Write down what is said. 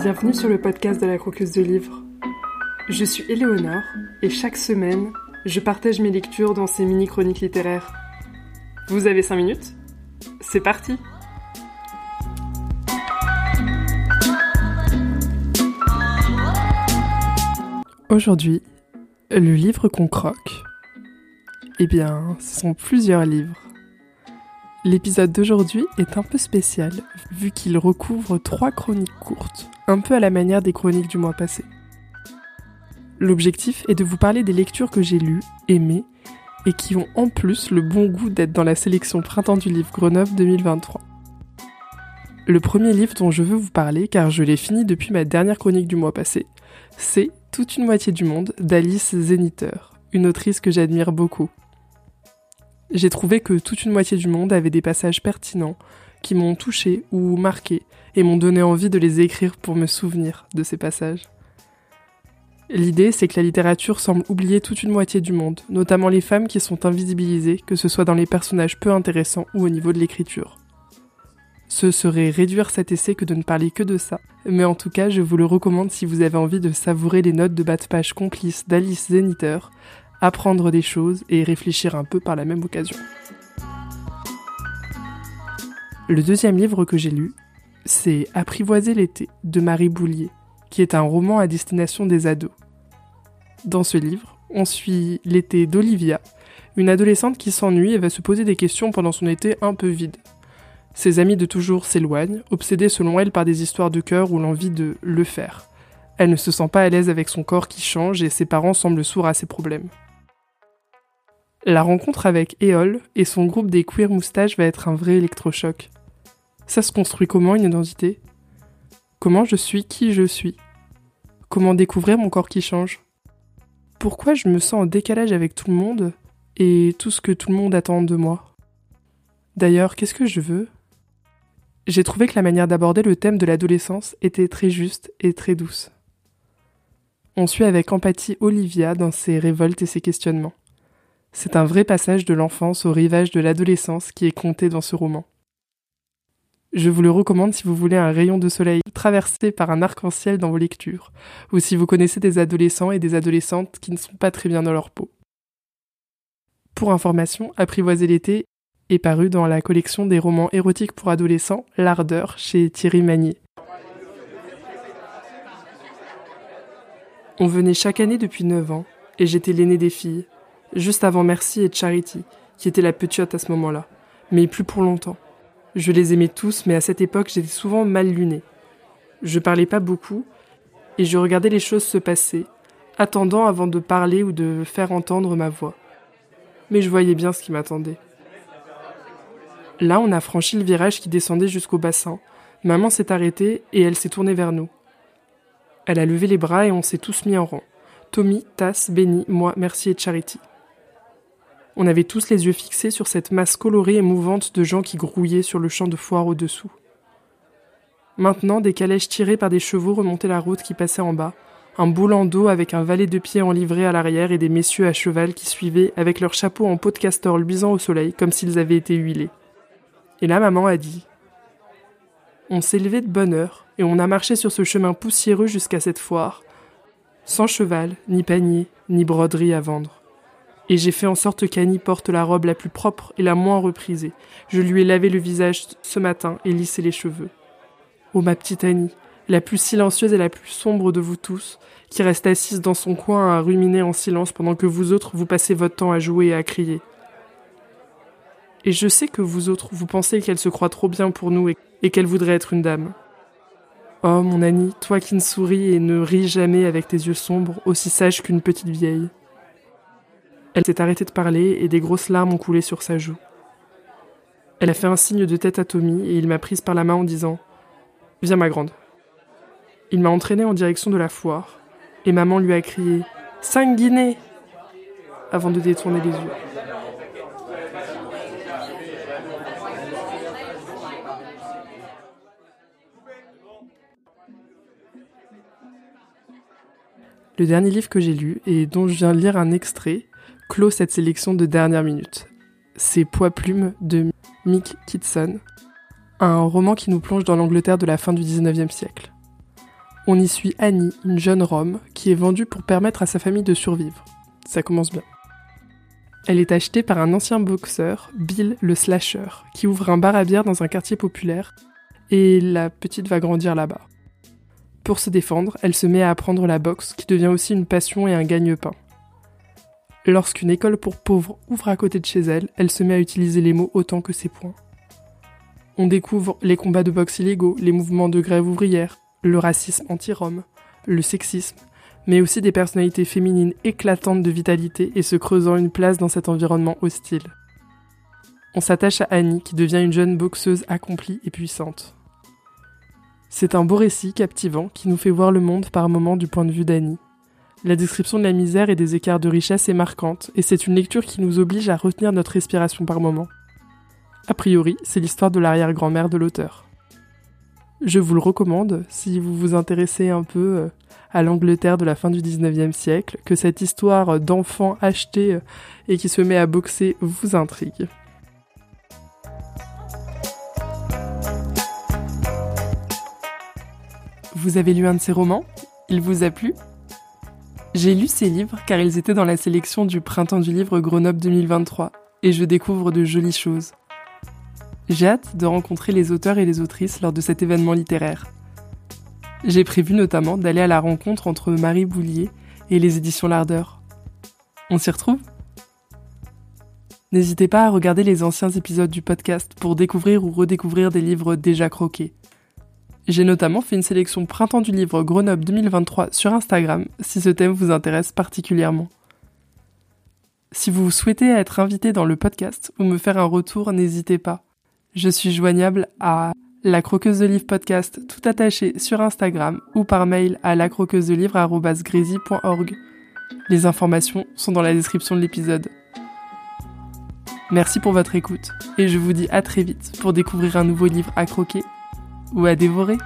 Bienvenue sur le podcast de la croqueuse de livres. Je suis Éléonore et chaque semaine, je partage mes lectures dans ces mini-chroniques littéraires. Vous avez 5 minutes? C'est parti Aujourd'hui, le livre qu'on croque, eh bien, ce sont plusieurs livres. L'épisode d'aujourd'hui est un peu spécial, vu qu'il recouvre trois chroniques courtes, un peu à la manière des chroniques du mois passé. L'objectif est de vous parler des lectures que j'ai lues, aimées, et qui ont en plus le bon goût d'être dans la sélection Printemps du livre Grenoble 2023. Le premier livre dont je veux vous parler, car je l'ai fini depuis ma dernière chronique du mois passé, c'est Toute une moitié du monde d'Alice Zeniter, une autrice que j'admire beaucoup. J'ai trouvé que toute une moitié du monde avait des passages pertinents qui m'ont touché ou marqué et m'ont donné envie de les écrire pour me souvenir de ces passages. L'idée, c'est que la littérature semble oublier toute une moitié du monde, notamment les femmes qui sont invisibilisées, que ce soit dans les personnages peu intéressants ou au niveau de l'écriture. Ce serait réduire cet essai que de ne parler que de ça, mais en tout cas, je vous le recommande si vous avez envie de savourer les notes de bas de page complices d'Alice Zeniter, apprendre des choses et réfléchir un peu par la même occasion. Le deuxième livre que j'ai lu, c'est Apprivoiser l'été de Marie Boulier, qui est un roman à destination des ados. Dans ce livre, on suit l'été d'Olivia, une adolescente qui s'ennuie et va se poser des questions pendant son été un peu vide. Ses amis de toujours s'éloignent, obsédés selon elle par des histoires de cœur ou l'envie de le faire. Elle ne se sent pas à l'aise avec son corps qui change et ses parents semblent sourds à ses problèmes. La rencontre avec Eol et son groupe des queer moustaches va être un vrai électrochoc. Ça se construit comment une identité? Comment je suis qui je suis? Comment découvrir mon corps qui change? Pourquoi je me sens en décalage avec tout le monde et tout ce que tout le monde attend de moi? D'ailleurs, qu'est-ce que je veux? J'ai trouvé que la manière d'aborder le thème de l'adolescence était très juste et très douce. On suit avec empathie Olivia dans ses révoltes et ses questionnements. C'est un vrai passage de l'enfance au rivage de l'adolescence qui est compté dans ce roman. Je vous le recommande si vous voulez un rayon de soleil traversé par un arc-en-ciel dans vos lectures, ou si vous connaissez des adolescents et des adolescentes qui ne sont pas très bien dans leur peau. Pour information, Apprivoiser l'été est paru dans la collection des romans érotiques pour adolescents L'Ardeur chez Thierry Magnier. On venait chaque année depuis 9 ans, et j'étais l'aîné des filles, juste avant Merci et Charity, qui était la petite à ce moment-là, mais plus pour longtemps. Je les aimais tous, mais à cette époque, j'étais souvent mal luné. Je parlais pas beaucoup, et je regardais les choses se passer, attendant avant de parler ou de faire entendre ma voix. Mais je voyais bien ce qui m'attendait. Là, on a franchi le virage qui descendait jusqu'au bassin. Maman s'est arrêtée et elle s'est tournée vers nous. Elle a levé les bras et on s'est tous mis en rang. Tommy, Tass, Benny, moi, Merci et Charity. On avait tous les yeux fixés sur cette masse colorée et mouvante de gens qui grouillaient sur le champ de foire au-dessous. Maintenant, des calèches tirées par des chevaux remontaient la route qui passait en bas, un beau landau avec un valet de pied en livrée à l'arrière et des messieurs à cheval qui suivaient avec leurs chapeaux en peau de castor luisant au soleil comme s'ils avaient été huilés. Et là, maman a dit On s'est levé de bonne heure et on a marché sur ce chemin poussiéreux jusqu'à cette foire, sans cheval, ni panier, ni broderie à vendre. Et j'ai fait en sorte qu'Annie porte la robe la plus propre et la moins reprisée. Je lui ai lavé le visage ce matin et lissé les cheveux. Oh ma petite Annie, la plus silencieuse et la plus sombre de vous tous, qui reste assise dans son coin à ruminer en silence pendant que vous autres vous passez votre temps à jouer et à crier. Et je sais que vous autres, vous pensez qu'elle se croit trop bien pour nous et, qu'elle voudrait être une dame. Oh mon Annie, toi qui ne souris et ne ris jamais avec tes yeux sombres, aussi sage qu'une petite vieille. Elle s'est arrêtée de parler et des grosses larmes ont coulé sur sa joue. Elle a fait un signe de tête à Tommy et il m'a prise par la main en disant Viens ma grande. Il m'a entraînée en direction de la foire et maman lui a crié Cinq guinées avant de détourner les yeux. Le dernier livre que j'ai lu et dont je viens de lire un extrait clôt cette sélection de dernière minute. C'est Poids Plume de Mick Kitson, un roman qui nous plonge dans l'Angleterre de la fin du 19e siècle. On y suit Annie, une jeune Rome, qui est vendue pour permettre à sa famille de survivre. Ça commence bien. Elle est achetée par un ancien boxeur, Bill le Slasher, qui ouvre un bar à bière dans un quartier populaire, et la petite va grandir là-bas. Pour se défendre, elle se met à apprendre la boxe, qui devient aussi une passion et un gagne-pain. Lorsqu'une école pour pauvres ouvre à côté de chez elle, elle se met à utiliser les mots autant que ses poings. On découvre les combats de boxe illégaux, les mouvements de grève ouvrière, le racisme anti-rome, le sexisme, mais aussi des personnalités féminines éclatantes de vitalité et se creusant une place dans cet environnement hostile. On s'attache à Annie qui devient une jeune boxeuse accomplie et puissante. C'est un beau récit captivant qui nous fait voir le monde par moments du point de vue d'Annie. La description de la misère et des écarts de richesse est marquante, et c'est une lecture qui nous oblige à retenir notre respiration par moments. A priori, c'est l'histoire de l'arrière-grand-mère de l'auteur. Je vous le recommande si vous vous intéressez un peu euh, à l'Angleterre de la fin du 19e siècle, que cette histoire d'enfant acheté euh, et qui se met à boxer vous intrigue. Vous avez lu un de ces romans? Il vous a plu? J'ai lu ces livres car ils étaient dans la sélection du Printemps du livre Grenoble 2023 et je découvre de jolies choses. J'ai hâte de rencontrer les auteurs et les autrices lors de cet événement littéraire. J'ai prévu notamment d'aller à la rencontre entre Marie Boulier et les éditions L'Ardeur. On s'y retrouve? N'hésitez pas à regarder les anciens épisodes du podcast pour découvrir ou redécouvrir des livres déjà croqués. J'ai notamment fait une sélection Printemps du livre Grenoble 2023 sur Instagram si ce thème vous intéresse particulièrement. Si vous souhaitez être invité dans le podcast ou me faire un retour, n'hésitez pas. Je suis joignable à la croqueuse de livre podcast tout attaché sur Instagram ou par mail à lacroqueuse de livre Les informations sont dans la description de l'épisode. Merci pour votre écoute et je vous dis à très vite pour découvrir un nouveau livre à croquer ou à dévorer.